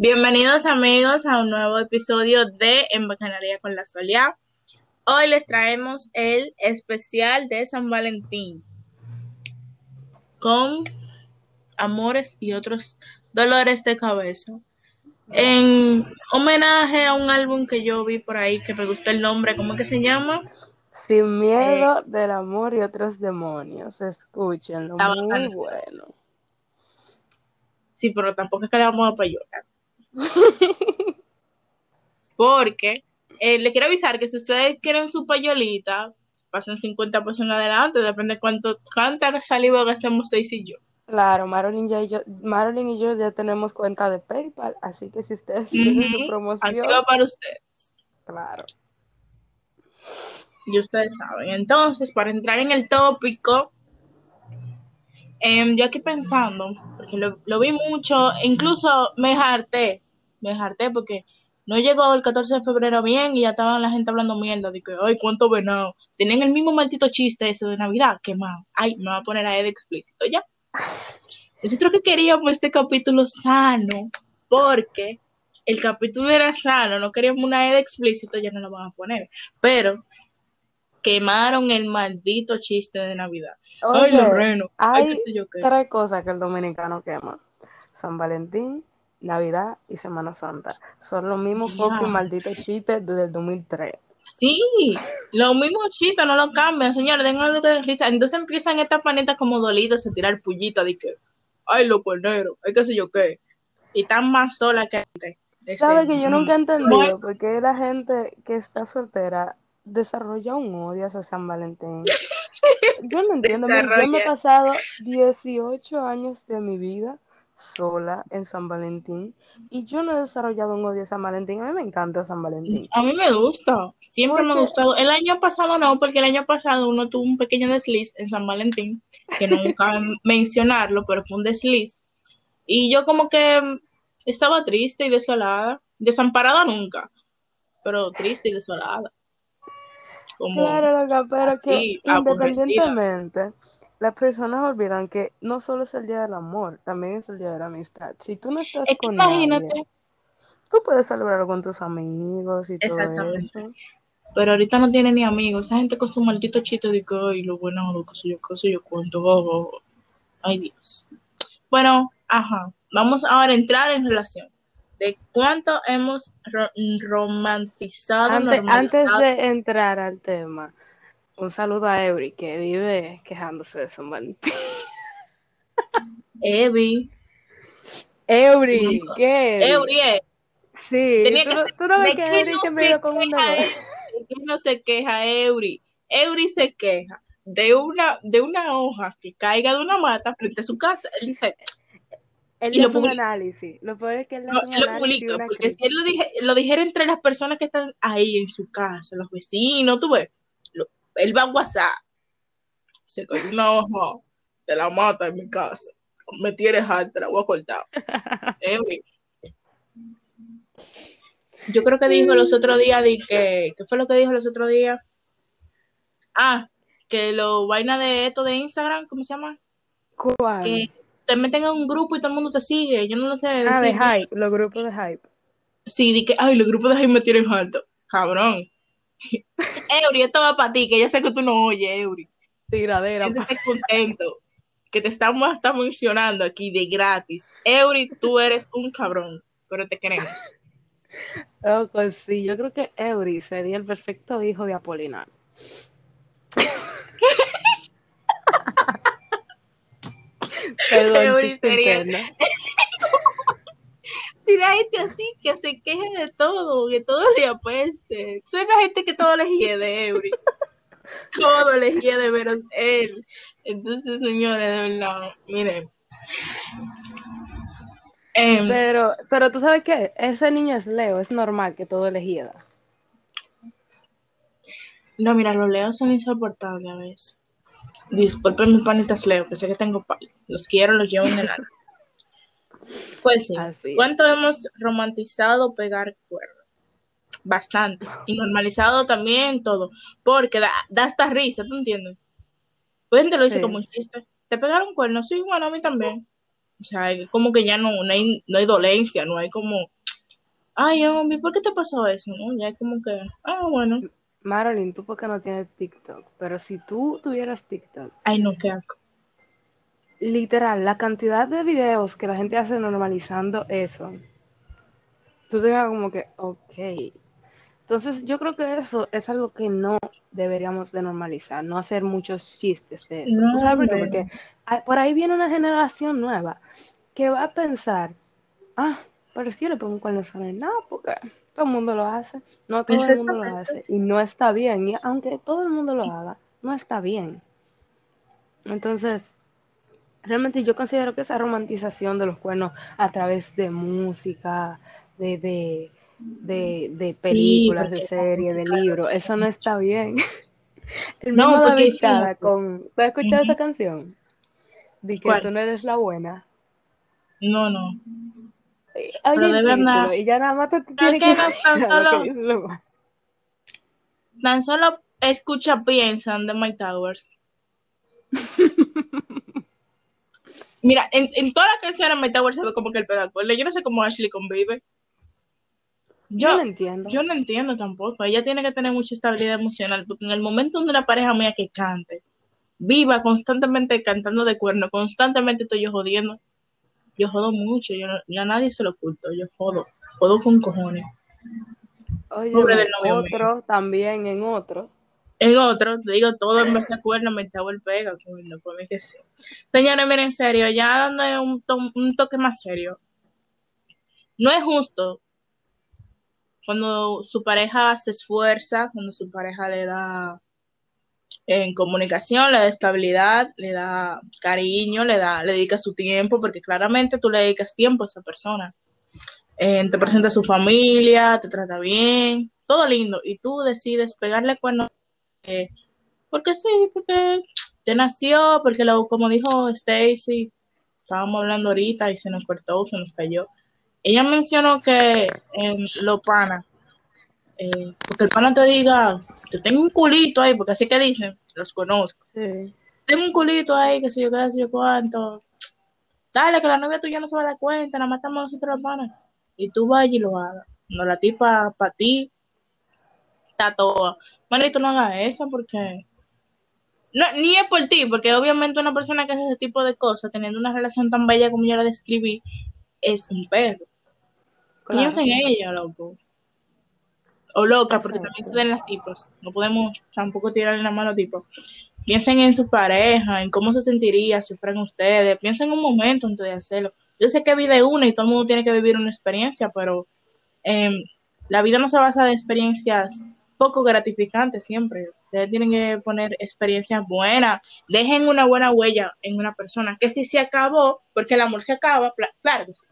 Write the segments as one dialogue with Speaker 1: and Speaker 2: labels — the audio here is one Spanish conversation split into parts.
Speaker 1: Bienvenidos amigos a un nuevo episodio de En Bacanaria con la Solia. Hoy les traemos el especial de San Valentín con amores y otros dolores de cabeza. En homenaje a un álbum que yo vi por ahí que me gustó el nombre, ¿cómo que se llama?
Speaker 2: Sin miedo del amor y otros demonios. Escúchenlo, muy bueno.
Speaker 1: Sí, pero tampoco es que le vamos a llorar. Porque eh, le quiero avisar que si ustedes quieren su payolita, pasen 50 pesos en adelante, depende de cuánto, cuánta saliva gastemos seis y yo.
Speaker 2: Claro, Marilyn, ya y yo, Marilyn y yo ya tenemos cuenta de PayPal, así que si ustedes quieren su promoción,
Speaker 1: Activa para ustedes.
Speaker 2: claro.
Speaker 1: Y ustedes saben. Entonces, para entrar en el tópico, em, yo aquí pensando, porque lo, vi mucho, incluso me harté, me harté porque no llegó el 14 de febrero bien y ya estaba la gente hablando mierda de que, ay, cuánto venado. Tienen el mismo maldito chiste ese de Navidad, que más. Ay, me va a poner a Ed explícito ya. Nosotros que queríamos este capítulo sano, porque el capítulo era sano, no queríamos una Ed explícito, ya no lo van a poner. Pero quemaron el maldito chiste de Navidad. Ay, los renos. Ay, qué sé yo qué.
Speaker 2: tres cosas que el dominicano quema. San Valentín, Navidad y Semana Santa. Son los mismos fucking malditos chistes desde el 2003.
Speaker 1: Sí, los mismos chistes no lo cambian, señores, den algo de risa. Entonces empiezan estas panitas como dolidas a tirar pullita de que, ay, los cuerneros, ay, qué sé yo qué. Y están más solas que antes. Ese,
Speaker 2: ¿Sabes que yo nunca he entendido por qué la gente que está soltera desarrolla un odio hacia San Valentín? Yo no entiendo. Yo me he pasado 18 años de mi vida sola en San Valentín y yo no he desarrollado un odio a San Valentín. A mí me encanta San Valentín.
Speaker 1: A mí me gusta, siempre me ha gustado. El año pasado no, porque el año pasado uno tuvo un pequeño desliz en San Valentín, que no nunca mencionarlo, pero fue un desliz. Y yo como que estaba triste y desolada, desamparada nunca, pero triste y desolada. Como,
Speaker 2: Claro, loca, pero
Speaker 1: así,
Speaker 2: que
Speaker 1: aborrecida.
Speaker 2: independientemente, las personas olvidan que no solo es el día del amor, también es el día de la amistad. Si tú no estás
Speaker 1: es que
Speaker 2: con
Speaker 1: imagínate,
Speaker 2: nadie, tú puedes celebrarlo con tus amigos y todo
Speaker 1: Exactamente.
Speaker 2: eso.
Speaker 1: pero ahorita no tiene ni amigos, esa gente con su maldito chiste de que, ay, lo bueno, lo que sé yo, qué sé yo cuánto, oh, oh, oh". ay Dios. Bueno, ajá, vamos ahora a entrar en relación de cuánto hemos ro- romantizado,
Speaker 2: Antes, antes de entrar al tema, un saludo a Eury que vive quejándose de San Valentín.
Speaker 1: Evi,
Speaker 2: Eury, ¿qué?
Speaker 1: Eury, eh,
Speaker 2: Sí,
Speaker 1: tenía
Speaker 2: tú,
Speaker 1: que
Speaker 2: no-
Speaker 1: ser-
Speaker 2: tú no ves
Speaker 1: ¿de
Speaker 2: que Eury
Speaker 1: no
Speaker 2: dio con un?
Speaker 1: ¿De no se queja Eury? Eury se queja de una, de una hoja que caiga de una mata frente a su casa. Él dice,
Speaker 2: Él
Speaker 1: Y lo
Speaker 2: hace un
Speaker 1: publica.
Speaker 2: análisis. Lo peor es que él
Speaker 1: No,
Speaker 2: un
Speaker 1: él lo publica, porque si él lo, dije, lo dijera entre las personas que están ahí en su casa, los vecinos, tú ves, lo- él va a WhatsApp, se cayó una hoja de la mata en mi casa, me tienes alta, la voy a cortar. Yo creo que dijo los otros días, de que, ¿qué fue lo que dijo los otros días? Ah, que lo vaina de esto de Instagram, ¿cómo se llama?
Speaker 2: ¿Cuál?
Speaker 1: Que te meten en un grupo y todo el mundo te sigue, yo no lo sé
Speaker 2: Ah, de
Speaker 1: decir.
Speaker 2: hype, los grupos de hype.
Speaker 1: Sí, di que, ay, los grupos de Jaime me tienen alto. Cabrón. Eury, esto va para ti, que yo sé que tú no oyes, Eury.
Speaker 2: Tiradera.
Speaker 1: Siéntete contento. Que te estamos hasta mencionando aquí de gratis. Eury, tú eres un cabrón, pero te queremos.
Speaker 2: Loco, sí, yo creo que Eury sería el perfecto hijo de Apolinar. Perdón.
Speaker 1: Mira, gente así que se queje de todo, que todo le apeste. Soy la gente que todo le hiede, Eury. Todo le hiede menos él. Entonces, señores, de verdad, miren. Em,
Speaker 2: Pero, pero tú sabes qué, ese niño es Leo, es normal que todo le hieda.
Speaker 1: No, mira, los leos son insoportables a veces. Disculpen mis panitas leo, que sé que tengo palo. Los quiero, los llevo en el alma. Pues sí,
Speaker 2: Así es.
Speaker 1: ¿cuánto hemos romantizado pegar cuernos? Bastante. Y normalizado también todo. Porque da, da hasta risa, ¿tú entiendes? Pues gente lo dice
Speaker 2: Sí.
Speaker 1: como un chiste. ¿Te pegaron cuernos? Sí, bueno, a mí también. O sea, como que ya no, no, hay, no hay dolencia, no hay como, ay, hombre, ¿por qué te pasó eso? ¿No? Ya es como que, ah, bueno.
Speaker 2: Marilyn, tú porque no tienes TikTok, pero si tú tuvieras TikTok,
Speaker 1: Ay, no, qué asco.
Speaker 2: Literal, la cantidad de videos que la gente hace normalizando eso, tú te como que, ok. Entonces, yo creo que eso es algo que no deberíamos de normalizar, no hacer muchos chistes de eso. ¿Tú sabes por qué? Porque por ahí viene una generación nueva que va a pensar, ah, pero si yo le pongo un cuerno no porque todo el mundo lo hace. No todo el mundo lo hace y no está bien. Y aunque todo el mundo lo haga, no está bien. Entonces, realmente yo considero que esa romantización de los cuernos a través de música, de, de, de, de
Speaker 1: Sí,
Speaker 2: películas, de series, de libros, eso no está bien. El
Speaker 1: No,
Speaker 2: mismo
Speaker 1: porque
Speaker 2: David con... ¿Tú has escuchado esa canción? De que
Speaker 1: ¿Cuál?
Speaker 2: tú no eres la buena.
Speaker 1: No, no.
Speaker 2: Eh,
Speaker 1: Pero
Speaker 2: Oye
Speaker 1: de verdad,
Speaker 2: y ya nada más te tienes
Speaker 1: que no tan
Speaker 2: imaginar lo que
Speaker 1: solo, tan solo escucha piensan de My Towers. Mira, en, en todas las canciones My Towers se ve como que el pega cuerda. Yo no sé cómo Ashley convive.
Speaker 2: Yo
Speaker 1: Yo,
Speaker 2: no entiendo.
Speaker 1: yo no entiendo tampoco. Ella tiene que tener mucha estabilidad emocional, porque en el momento donde una pareja mía que cante, viva constantemente cantando de cuerno, constantemente estoy yo jodiendo. Yo jodo mucho, yo, yo a nadie se lo oculto, yo jodo, jodo con cojones. Pobre
Speaker 2: Óyeme,
Speaker 1: del novio mío.
Speaker 2: otro también en otro.
Speaker 1: En otro, te digo, todo en base a cuerno, me el pega, por mí que sí. Señores, miren, en serio, ya dando un, un toque más serio. No es justo cuando su pareja se esfuerza, cuando su pareja le da en comunicación, le da estabilidad, le da cariño, le da, le dedica su tiempo, porque claramente tú le dedicas tiempo a esa persona. Eh, te presenta a su familia, te trata bien, todo lindo, y tú decides pegarle cuerno porque sí, porque te nació, porque lo, como dijo Stacy, estábamos hablando ahorita y se nos cortó, se nos cayó. Ella mencionó que en lo pana, eh, porque el pana te diga, te tengo un culito ahí, porque así que dicen, los conozco,
Speaker 2: Sí.
Speaker 1: tengo un culito ahí, que sé yo qué, sé yo cuánto. Dale, que la novia tuya no se va a dar cuenta, nada más estamos nosotros los panas. Y tú vayas y lo hagas. No, la tipa para ti está toda. Manito, no hagas eso porque no, ni es por ti, porque obviamente una persona que hace ese tipo de cosas, teniendo una relación tan bella como yo la describí, es un perro.
Speaker 2: Claro.
Speaker 1: Piensa en ella, loco. O loca, porque
Speaker 2: Exacto.
Speaker 1: también se den las tipas. No podemos tampoco tirarle la mano a tipos. Piensen en su pareja, en cómo se sentiría si fueran ustedes. Piensen un momento antes de hacerlo. Yo sé que vida es una y todo el mundo tiene que vivir una experiencia, pero em, la vida no se basa en experiencias poco gratificantes siempre. Ustedes tienen que poner experiencias buenas. Dejen una buena huella en una persona. Que si se acabó, porque el amor se acaba, claro que sí.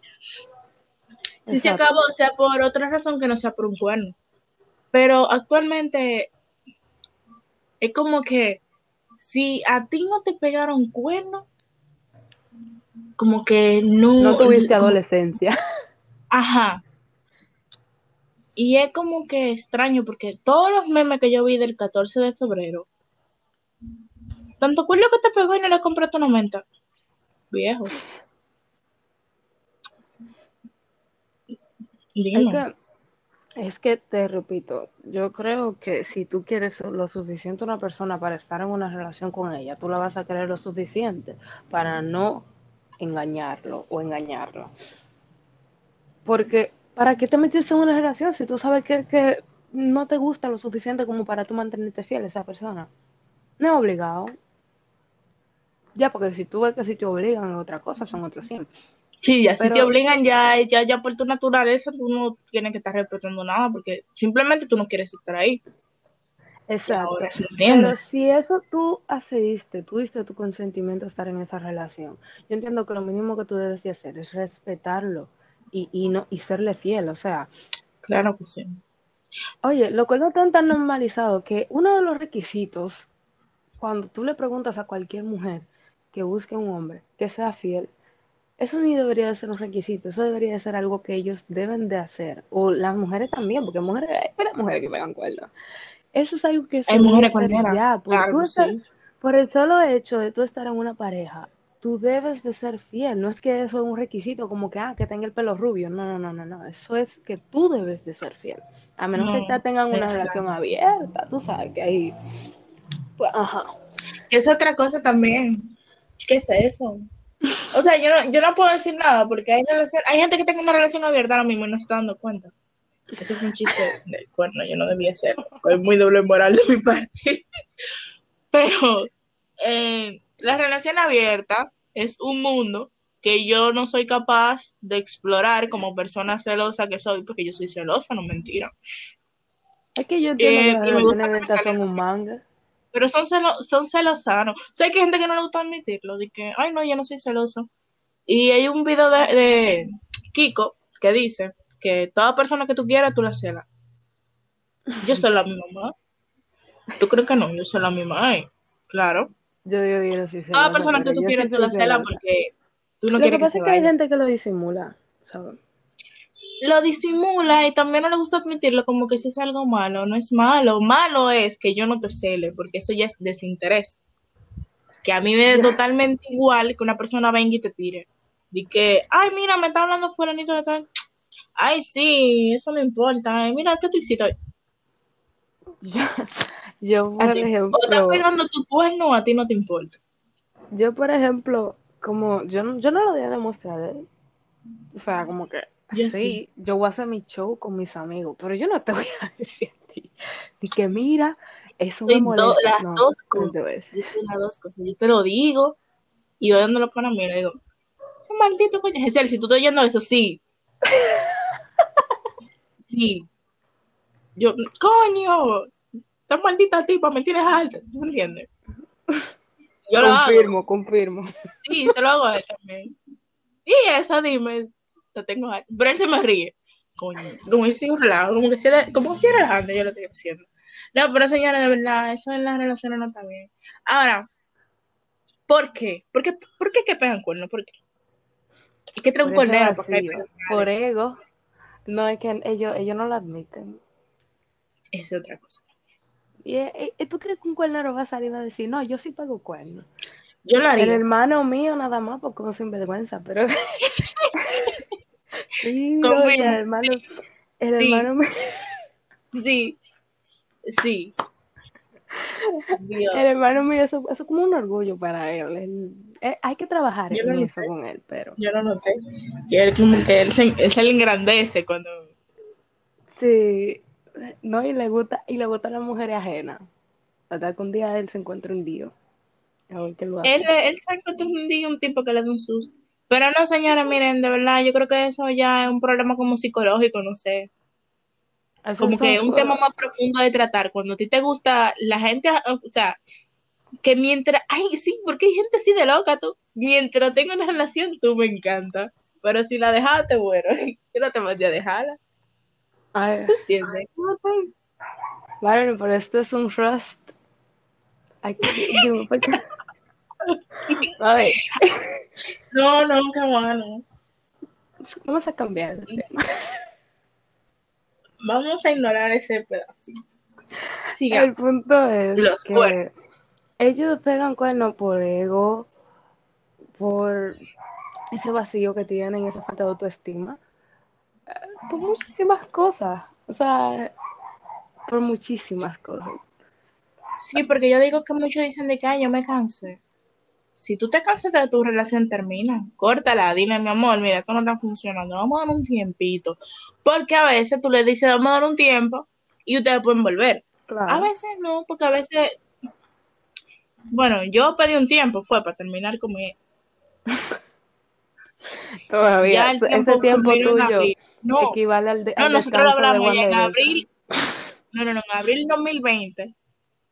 Speaker 1: Si se acabó, sea por otra razón que no sea por un cuerno. Pero actualmente es como que si a ti no te pegaron cuerno, como que no.
Speaker 2: No tuviste
Speaker 1: como-
Speaker 2: adolescencia.
Speaker 1: Ajá. Y es como que extraño porque todos los memes que yo vi del 14 de febrero, tanto cuerno que te pegó y no le compraste una menta. Viejo.
Speaker 2: Es que, es que te repito, yo creo que si tú quieres lo suficiente a una persona para estar en una relación con ella, tú la vas a querer lo suficiente para no engañarlo o engañarlo. Porque, ¿para qué te metiste en una relación si tú sabes que, que no te gusta lo suficiente como para tú mantenerte fiel a esa persona? No es obligado. Ya, porque si tú ves que si te obligan a otra cosa, son otros siempre.
Speaker 1: Sí, ya si te obligan, ya, ya, ya por tu naturaleza, tú no tienes que estar respetando nada porque simplemente tú no quieres estar ahí.
Speaker 2: Exacto.
Speaker 1: ahora se entiende.
Speaker 2: Pero si eso tú accediste, tú diste tu consentimiento a estar en esa relación, yo entiendo que lo mínimo que tú debes de hacer es respetarlo y, y no y serle fiel. O sea,
Speaker 1: Claro que sí.
Speaker 2: oye, lo cual no tan tan normalizado que uno de los requisitos cuando tú le preguntas a cualquier mujer que busque un hombre que sea fiel, eso ni debería de ser un requisito, eso debería de ser algo que ellos deben de hacer. O las mujeres también, porque mujeres, hay mujeres que pegan cuernos. Eso es algo que se
Speaker 1: Hay mujeres
Speaker 2: ya, por,
Speaker 1: Claro sí.
Speaker 2: por el solo hecho de tú estar en una pareja, tú debes de ser fiel. No es que eso es un requisito como que, ah, que tenga el pelo rubio. No, no, no, no, no. Eso es que tú debes de ser fiel. A menos que
Speaker 1: No,
Speaker 2: ya tengan una
Speaker 1: exacto.
Speaker 2: relación abierta. Tú sabes que ahí, pues, ajá.
Speaker 1: Que es otra cosa también. ¿Qué es eso? O sea, yo no, yo no puedo decir nada porque hay, hay gente que tiene una relación abierta ahora mismo y no se está dando cuenta. Eso es un chiste del cuerno, yo no debía hacerlo. Es muy doble moral de mi parte. Pero eh, la relación abierta es un mundo que yo no soy capaz de explorar como persona celosa que soy, porque yo soy celosa, no mentira.
Speaker 2: Es que yo entiendo
Speaker 1: Eh,
Speaker 2: que
Speaker 1: que
Speaker 2: son
Speaker 1: salgan
Speaker 2: un manga.
Speaker 1: pero son, celo, son celosanos. O sea, hay que gente que no le gusta admitirlo, de que, ay, no, yo no soy celoso. Y hay un video de, de Kiko que dice que toda persona que tú quieras, tú la celas. Yo soy la mi mamá. ¿Tú crees que no? Yo soy la misma. Ay, claro.
Speaker 2: Yo digo, yo no soy
Speaker 1: Toda
Speaker 2: celosa,
Speaker 1: persona que tú
Speaker 2: sí
Speaker 1: tú la
Speaker 2: celosa.
Speaker 1: porque tú no
Speaker 2: Lo que
Speaker 1: quieres que
Speaker 2: pasa es que hay gente que lo disimula, ¿sabes?
Speaker 1: Lo disimula y también no le gusta admitirlo como que si es algo malo. No es malo. Malo es que yo no te cele, porque eso ya es desinterés. que a mí me
Speaker 2: Ya.
Speaker 1: totalmente igual que una persona venga y te tire. De que, ay, mira, me está hablando fulanito de tal. Ay, sí, eso no importa. Ay, mira, ¿qué tú hiciste hoy?
Speaker 2: Yo, por
Speaker 1: ti. O estás
Speaker 2: ejemplo,
Speaker 1: pegando tu cuerno, a ti no te importa.
Speaker 2: yo, por ejemplo, como yo, no- yo no lo voy a demostrar, ¿eh? O sea, como que
Speaker 1: Yo
Speaker 2: sí, yo voy a hacer mi show con mis amigos, pero yo no te voy a decir a ti. Que mira, eso me
Speaker 1: Soy do-
Speaker 2: molesta.
Speaker 1: las
Speaker 2: No,
Speaker 1: dos
Speaker 2: voy
Speaker 1: cosas. Yo soy las dos cosas. Yo te lo digo y oyéndolo para mí, le digo, qué maldito coño. Giselle, si tú estás oyendo eso, sí. Sí. Yo, coño, esta maldita tipa me tienes alta. ¿Tú me entiendes? Yo lo hago.
Speaker 2: Confirmo, confirmo.
Speaker 1: Sí, se lo hago a él también. Y esa, dime, te tengo alta. Pero él se me ríe. Coño, como si relajo, como que si era, como si era relajando, yo lo estoy haciendo. No, pero señora, de verdad, eso en las relaciones no está bien. Ahora, ¿por qué? ¿Por qué, ¿por qué que pegan cuernos? ¿Por qué? Es que trae un
Speaker 2: es
Speaker 1: porque hay
Speaker 2: por ego. No, es que ellos, ellos no lo admiten.
Speaker 1: Esa es otra cosa.
Speaker 2: Y, eh, eh, tú crees que un cuernero va a salir y va a decir, no, yo sí pago cuernos.
Speaker 1: Yo lo
Speaker 2: El
Speaker 1: haría.
Speaker 2: hermano mío nada más porque como sinvergüenza, pero sí, oye, el hermano, el
Speaker 1: sí.
Speaker 2: hermano mío,
Speaker 1: Sí, sí. Dios.
Speaker 2: el hermano mío, eso, eso es como un orgullo para él. Él- eh, hay que trabajar
Speaker 1: Yo
Speaker 2: en eso con él, pero
Speaker 1: Yo lo noté. Que él, como que él, se, él se le engrandece cuando.
Speaker 2: sí, no, y le gusta, y le gustan las mujeres ajenas. Hasta que un día él se encuentre un lío. A ver qué lo hace.
Speaker 1: Él, él se encontró un día un tipo que le da un susto. Pero no, señora, miren, de verdad, yo creo que eso ya es un problema como psicológico, no sé. Como que es un tema más profundo de tratar. Cuando a ti te gusta la gente, o sea, que mientras, ay, sí, porque hay gente así de loca, tú. Mientras tenga una relación, tú me encanta. Pero si la dejaste, bueno, yo no te mandé a dejarla,
Speaker 2: Ay,
Speaker 1: ¿entiendes?
Speaker 2: Bueno, pero esto es un trust. Aquí, dime, ¿por qué? A ver,
Speaker 1: No, no, qué bueno.
Speaker 2: vamos a cambiar de tema.
Speaker 1: Vamos a ignorar ese pedacito.
Speaker 2: El
Speaker 1: Sigamos.
Speaker 2: punto es
Speaker 1: Los
Speaker 2: que
Speaker 1: cuernos.
Speaker 2: ellos pegan cuernos por ego, por ese vacío que tienen, esa falta de autoestima, por muchísimas cosas. O sea, por muchísimas cosas.
Speaker 1: Sí, porque yo digo que muchos dicen de que "Ay, yo me cansé. Si tú te cansas de tu relación, termina. Córtala, dile, mi amor, mira, esto no está funcionando, vamos a dar un tiempito. Porque a veces tú le dices, vamos a dar un tiempo y ustedes pueden volver. A veces no, porque a veces, bueno, yo pedí un tiempo, fue para terminar con mi ex.
Speaker 2: Todavía.
Speaker 1: Ya
Speaker 2: ese
Speaker 1: tiempo
Speaker 2: tuyo.
Speaker 1: No,
Speaker 2: equivale al, de,
Speaker 1: no,
Speaker 2: al
Speaker 1: nosotros lo hablamos ya en abril. No, no, no, en abril 2020,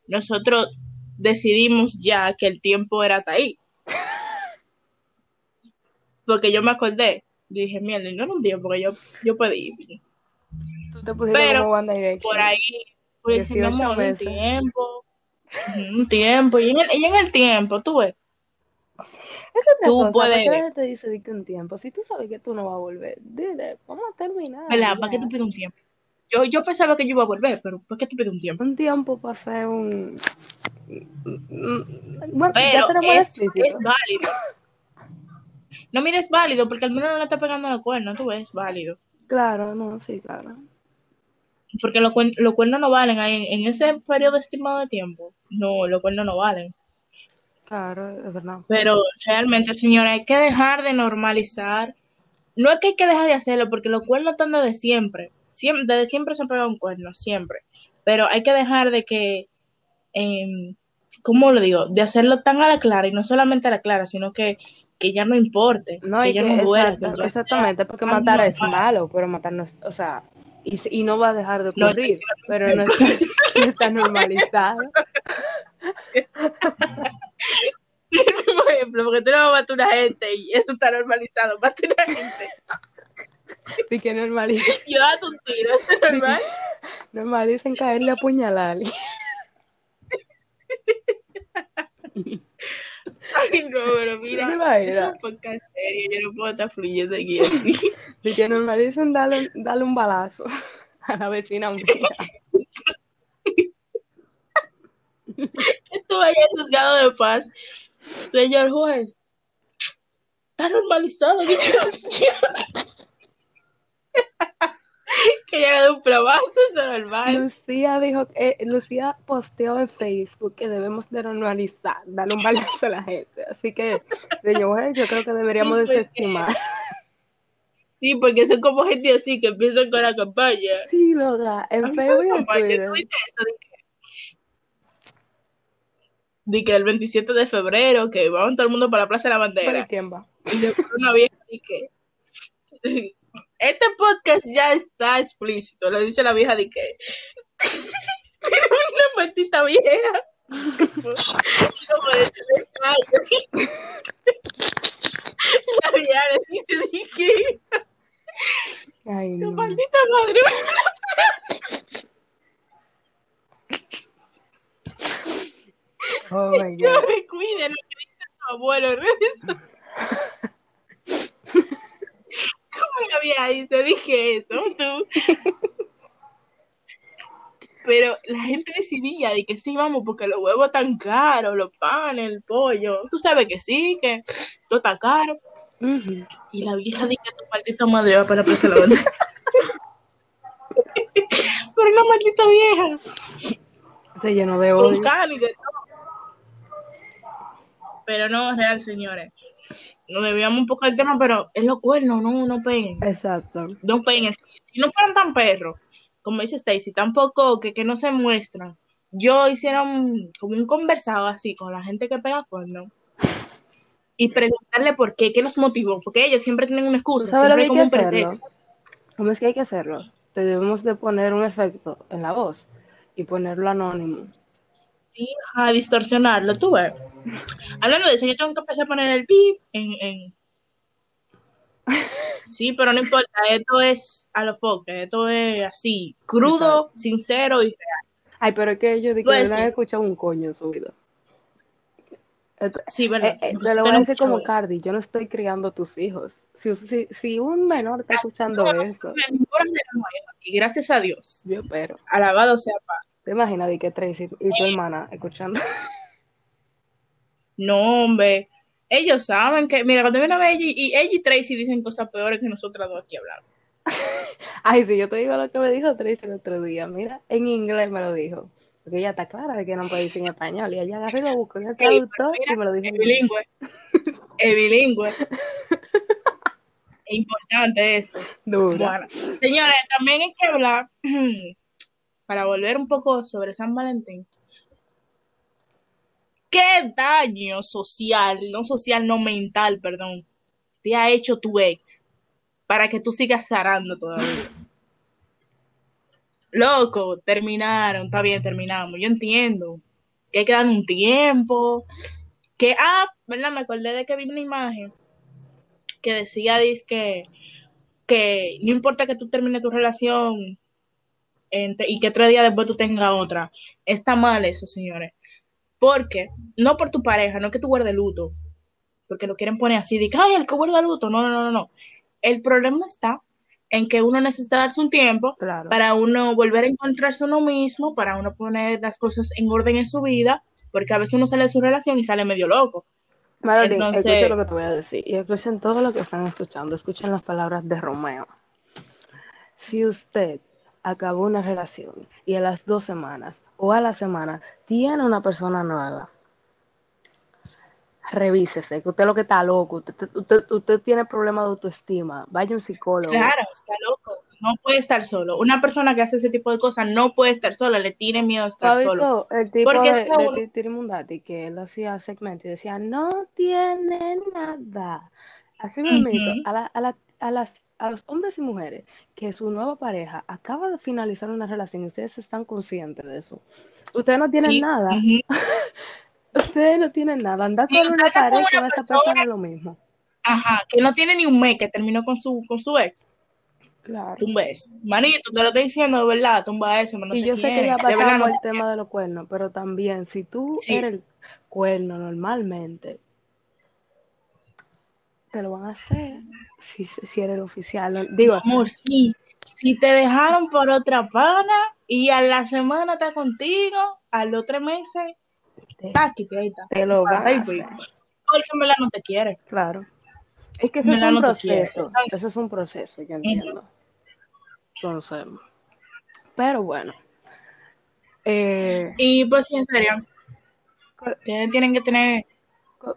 Speaker 1: nosotros decidimos ya que el tiempo era hasta ahí. Porque yo me acordé, dije, mierda, no era un tiempo porque yo, yo pedí.
Speaker 2: Tú te
Speaker 1: Pero
Speaker 2: One.
Speaker 1: Por ahí, pues mi
Speaker 2: 18
Speaker 1: amor, un tiempo, un tiempo, y en, el, y en el tiempo, tú ves,
Speaker 2: Es otra
Speaker 1: tú
Speaker 2: cosa, ¿por qué
Speaker 1: puedes,
Speaker 2: te dice de que un tiempo? Si tú sabes que tú no vas a volver, dile, vamos a terminar.
Speaker 1: ¿verdad? ¿Para qué
Speaker 2: ya.
Speaker 1: tú pides un tiempo? Yo, yo pensaba que yo iba a volver, pero ¿para qué tú pides un tiempo?
Speaker 2: Un tiempo para hacer un... Bueno, ya
Speaker 1: Pero
Speaker 2: el
Speaker 1: es, es válido. No mires válido, porque al menos no le está pegando los cuernos, tú ves, válido.
Speaker 2: Claro, no, sí, claro.
Speaker 1: Porque los, los cuernos no valen ahí, en ese periodo estimado de tiempo. No, los cuernos no valen.
Speaker 2: Claro, es verdad.
Speaker 1: Pero realmente, señora, hay que dejar de normalizar. No es que hay que dejar de hacerlo, porque los cuernos están desde siempre. Siempre, desde siempre se pega un cuerno, siempre. Pero hay que dejar de que, em, ¿cómo lo digo? De hacerlo tan a la clara, y no solamente a la clara, sino que, que ya no importe,
Speaker 2: No,
Speaker 1: que
Speaker 2: y
Speaker 1: ya
Speaker 2: que
Speaker 1: no duela.
Speaker 2: exactamente, porque matar es malo, pero matar no es, o sea, y, y no va a dejar de ocurrir, pero no está, no está normalizado.
Speaker 1: Porque tú no vas a matar una gente y eso está normalizado. Mata a una gente.
Speaker 2: Así que normaliza,
Speaker 1: Yo date un tiro, eso es normal.
Speaker 2: normalicen caerle a puñalar.
Speaker 1: Ay, no, pero mira, es un podcast serio, yo no puedo estar fluyendo aquí así.
Speaker 2: Que normalicen darle, darle un balazo a la vecina.
Speaker 1: Esto vaya juzgado de paz. Señor juez, está normalizado que yo que ya un probazo, eso es normal.
Speaker 2: Lucía dijo, eh, Lucía posteó en Facebook que debemos de normalizar, darle un balazo a la gente. Así que, señor, yo creo que deberíamos
Speaker 1: Sí,
Speaker 2: desestimar.
Speaker 1: Sí, porque son como gente así que empiezan con la campaña.
Speaker 2: Sí, loca, en Facebook y en
Speaker 1: Campaña,
Speaker 2: Twitter.
Speaker 1: ¿tú viste eso de que- De que el 27 de febrero, que vamos todo el mundo para la Plaza de la
Speaker 2: ¿Pero y
Speaker 1: Bandera.
Speaker 2: quién va?
Speaker 1: Y después una vieja de que este podcast ya está explícito, lo dice la vieja de que pero una maldita vieja. Ser falso. La vieja le dice de que tu maldita madre. No
Speaker 2: God.
Speaker 1: me cuide lo que dice su abuelo en redes. ¿Cómo la vieja dice? Dije eso. Pero la gente decidía de que sí, vamos, porque los huevos están caros, los panes, el pollo. Tú sabes que sí, que todo está caro.
Speaker 2: Ujú.
Speaker 1: Y la vieja dice tu maldita madre va para de la bandera. Pero una maldita vieja.
Speaker 2: Se llenó de
Speaker 1: con
Speaker 2: odio.
Speaker 1: can y de todo. Pero no, real, señores. Nos debíamos un poco del tema, pero es lo cuerno, no, no peguen.
Speaker 2: Exacto.
Speaker 1: No peguen. Si no fueran tan perros, como dice Stacy, tampoco que, que no se muestran. Yo hiciera un, como un conversado así con la gente que pega cuerno y preguntarle por qué, qué los motivó, porque ellos siempre tienen una excusa,
Speaker 2: ¿Tú sabes lo
Speaker 1: siempre hay como un
Speaker 2: hacerlo?
Speaker 1: pretexto.
Speaker 2: ¿Cómo es que hay que hacerlo? Debemos de poner un efecto en la voz y ponerlo anónimo.
Speaker 1: A distorsionarlo, tú ves. Hablando de eso, yo tengo que empezar a poner el beep en, en... Sí, pero no importa, esto es a lo foque, esto es así, crudo, sincero y real.
Speaker 2: Ay, pero es que yo
Speaker 1: Pues
Speaker 2: que no he escuchado un coño en su vida. Esto-
Speaker 1: Sí, ¿verdad?
Speaker 2: Eh, eh, te lo voy a decir como
Speaker 1: eso.
Speaker 2: Cardi, yo no estoy criando tus hijos. Si, si, si un menor está escuchando
Speaker 1: No, no,
Speaker 2: eso,
Speaker 1: gracias a Dios.
Speaker 2: yo.
Speaker 1: Alabado sea Padre.
Speaker 2: ¿Te imaginas de que Tracy y tu hermana escuchando?
Speaker 1: No, hombre. Ellos saben que, mira, cuando viene a ver ella y ella y Tracy dicen cosas peores que nosotras dos aquí hablando.
Speaker 2: Ay, si yo te digo lo que me dijo Tracy el otro día, mira, en inglés me lo dijo. Porque ella está clara de que no puede decir en español. Y ella agarró y lo buscó en el traductor y me lo dijo
Speaker 1: Es bilingüe. Es bilingüe. Es importante eso.
Speaker 2: Dura.
Speaker 1: Bueno, señores, también hay que hablar, para volver un poco sobre San Valentín. ¿Qué daño social, no social, no mental, perdón, te ha hecho tu ex para que tú sigas zarando todavía? Loco, terminaron, está bien, terminamos. Yo entiendo que hay que dar un tiempo. Que, ah, ¿verdad? Me acordé de que vi una imagen que decía, que que no importa que tú termines tu relación y que tres días después tú tengas otra. Está mal eso, señores. Porque, no por tu pareja, no que tú guardes luto, porque lo quieren poner así, de que, ay, el que guarda luto. No, no, no, no, no. El problema está en que uno necesita darse un tiempo
Speaker 2: Claro.
Speaker 1: para uno volver a encontrarse uno mismo, para uno poner las cosas en orden en su vida, porque a veces uno sale de su relación y sale medio loco.
Speaker 2: Marilyn,
Speaker 1: Entonces-
Speaker 2: escuchen lo que te voy a decir. Y escuchen todo lo que están escuchando. Escuchen las palabras de Romeo. Si usted acabó una relación y a las dos semanas o a la semana tiene una persona nueva, revísese, que usted lo que está loco, usted, usted, usted tiene problemas de autoestima, vaya a un psicólogo.
Speaker 1: Claro, está loco. No puede estar solo. Una persona que hace ese tipo de cosas no puede estar sola, le tiene miedo a
Speaker 2: ¿Tú
Speaker 1: estar solo.
Speaker 2: visto el tipo
Speaker 1: Porque
Speaker 2: de, de
Speaker 1: uno-
Speaker 2: Titi Mundati que él hacía segmento y decía, no tiene nada? Así mismo,
Speaker 1: Ujú.
Speaker 2: a, la- a, la- a las, a los hombres y mujeres que su nueva pareja acaba de finalizar una relación y ustedes están conscientes de eso. Ustedes no tienen
Speaker 1: Sí,
Speaker 2: nada, ustedes no tienen nada. Anda
Speaker 1: Si
Speaker 2: con una
Speaker 1: con
Speaker 2: pareja con
Speaker 1: una
Speaker 2: esa
Speaker 1: persona-
Speaker 2: persona es lo mismo.
Speaker 1: Ajá, que no tiene ni un mes que terminó con su, con su ex.
Speaker 2: Claro.
Speaker 1: Tumba eso. Manito, te lo estoy diciendo de verdad, tumba eso, no
Speaker 2: Y yo sé que ya pasamos el
Speaker 1: te
Speaker 2: tema de los cuernos, pero también si tú
Speaker 1: Sí.
Speaker 2: eres el cuerno normalmente, te lo van a hacer si, si eres el oficial. Digo,
Speaker 1: Amor, sí. Si te dejaron por otra pana y a la semana está contigo, a los tres meses,
Speaker 2: te,
Speaker 1: táquite, ahí está.
Speaker 2: te lo van a
Speaker 1: pues,
Speaker 2: hacer.
Speaker 1: Porque en verdad no te quiere.
Speaker 2: Claro. Es que eso es un
Speaker 1: no
Speaker 2: proceso. Eso es un proceso, yo entiendo. Entonces, pero bueno. Eh,
Speaker 1: Y pues sí, en serio, tienen que tener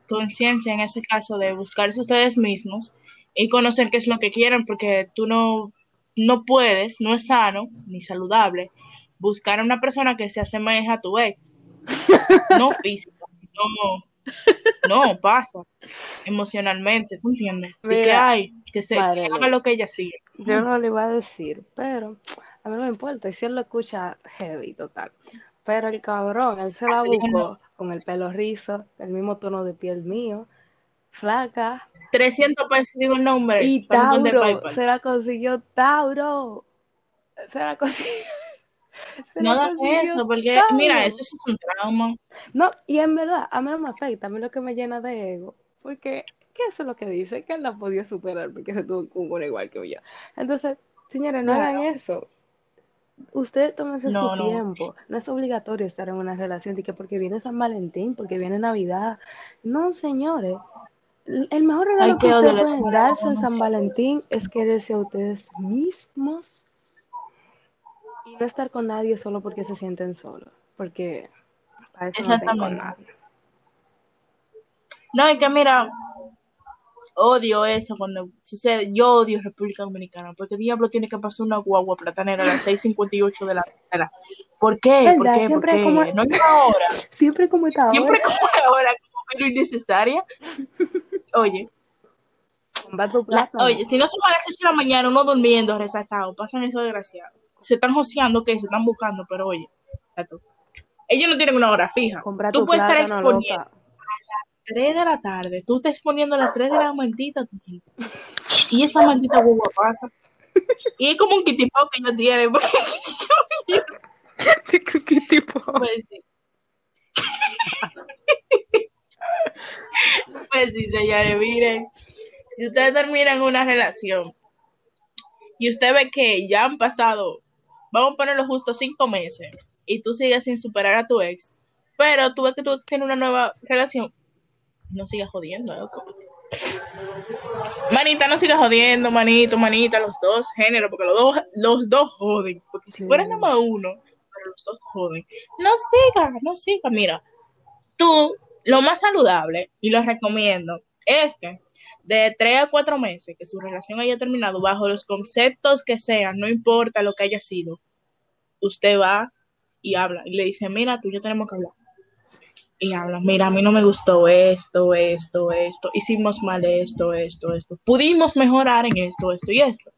Speaker 1: conciencia en ese caso de buscarse ustedes mismos y conocer qué es lo que quieren, porque tú no, no puedes, no es sano ni saludable buscar a una persona que se asemeje a tu ex. No física, no, no pasa emocionalmente, ¿tú entiendes? Y que
Speaker 2: Mira,
Speaker 1: hay, que se que haga lo que ella sigue.
Speaker 2: yo no le iba a decir, pero a mí no me importa. Y si él lo escucha heavy, total. Pero el cabrón, él se la buscó con el pelo rizo, el mismo tono de piel mío, flaca,
Speaker 1: 300 pesos, digo el nombre,
Speaker 2: y
Speaker 1: un
Speaker 2: Tauro, se la consiguió Tauro. Se la consiguió. se
Speaker 1: No
Speaker 2: consiguió
Speaker 1: eso, porque
Speaker 2: Tauro.
Speaker 1: mira, eso es un trauma.
Speaker 2: No, y en verdad, a mí no me afecta, a mí lo que me llena de ego, porque, ¿qué es lo que dice? Que él la podía superar porque se tuvo con una igual que yo. Entonces, señores, no hagan eso. Ustedes tómense
Speaker 1: No,
Speaker 2: su
Speaker 1: no.
Speaker 2: tiempo. No es obligatorio estar en una relación de que porque viene San Valentín, porque viene Navidad. No, señores. El mejor regalo que ustedes pueden darse en San. Valentín es quererse a ustedes mismos y no estar con nadie solo porque se sienten solos. Porque para eso no tengo
Speaker 1: Exactamente.
Speaker 2: nadie.
Speaker 1: No, y que mira, odio eso cuando sucede. Yo odio República Dominicana, porque diablo tiene que pasar una guagua platanera a las 6:58 de la mañana. ¿Por qué? ¿Por qué? ¿Por
Speaker 2: Siempre
Speaker 1: qué?
Speaker 2: como-
Speaker 1: No hay una hora.
Speaker 2: Siempre como esta
Speaker 1: Siempre como una hora, como pero innecesaria. Oye, la- oye, si no son a las 8 de la mañana, uno durmiendo, resacado, pasan esos desgraciados. Se están joseando, que se están buscando, pero oye, ellos no tienen una hora fija.
Speaker 2: Compra
Speaker 1: Tú puedes estar exponiendo.
Speaker 2: loca.
Speaker 1: 3 de la tarde, tú estás exponiendo a las 3 de la maldita y esa maldita guagua pasa. Y es como un kitipao que ellos tienen. porque-
Speaker 2: ¿Qué tipo?
Speaker 1: Pues sí. Pues sí, señores, miren. Si ustedes terminan una relación y usted ve que ya han pasado, vamos a ponerlo justo cinco meses, y tú sigues sin superar a tu ex, pero tú ves que tu ex tiene una nueva relación, no sigas jodiendo, loco. Manita, no sigas jodiendo, manito, manita, los dos géneros, porque los dos, los dos joden. Porque si fuera nada más uno, pero los dos joden. No siga, no siga. Mira, tú, lo más saludable, y lo recomiendo, es que de tres a cuatro meses que su relación haya terminado, bajo los conceptos que sean, no importa lo que haya sido, usted va y habla y le dice, mira, tú y yo tenemos que hablar. Y habla, mira, a mí no me gustó esto, esto, esto, hicimos mal esto, esto, esto, pudimos mejorar en esto, esto y esto.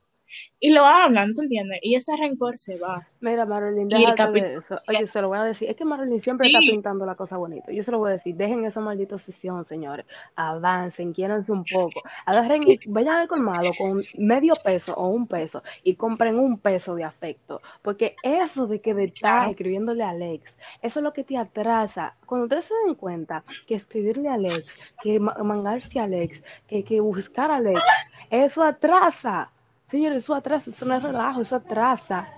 Speaker 1: Y lo hablan, ¿tú entiendes? Y ese rencor se va.
Speaker 2: Mira, Marilyn, déjate de eso. Oye, se lo voy a decir. Es que Marilyn siempre
Speaker 1: Sí.
Speaker 2: está pintando la cosa bonita. Yo se lo voy a decir. Dejen esa maldita sesión, señores. Avancen, quiéranse un poco. Agarren y vayan al colmado con medio peso o un peso y compren un peso de afecto. Porque eso de que de estar escribiéndole a Alex, eso es lo que te atrasa. Cuando ustedes se den cuenta que escribirle a Alex, que ma- mangarse a Alex, que, que buscar a Alex, eso atrasa. Señores, eso atrasa, eso no es relajo, eso atrasa.